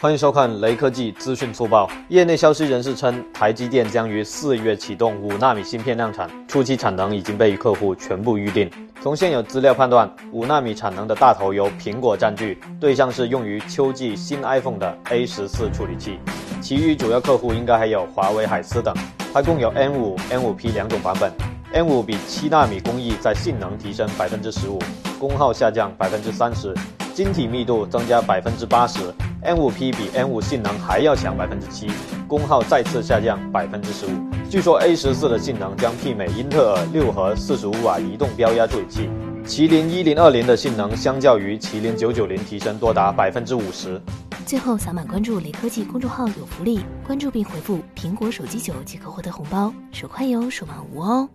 欢迎收看雷科技资讯速报。业内消息人士称，台积电将于四月启动五纳米芯片量产，初期产能已经被客户全部预定。从现有资料判断，五纳米产能的大头由苹果占据，对象是用于秋季新 iPhone 的 A 十四处理器，其余主要客户应该还有华为、海思等。它共有 N 五、N 五 P 两种版本，N 五比七纳米工艺在性能提升百分之十五，功耗下降百分之三十，晶体密度增加百分之八十。N5P 比 N5 性能还要强百分之七，功耗再次下降百分之十五。据说 A 十四的性能将媲美英特尔六核四十五瓦移动标压处理器。麒麟一零二零的性能相较于麒麟九九零提升多达百分之五十。最后扫码关注雷科技公众号有福利，关注并回复苹果手机九即可获得红包，手快有，手慢无哦。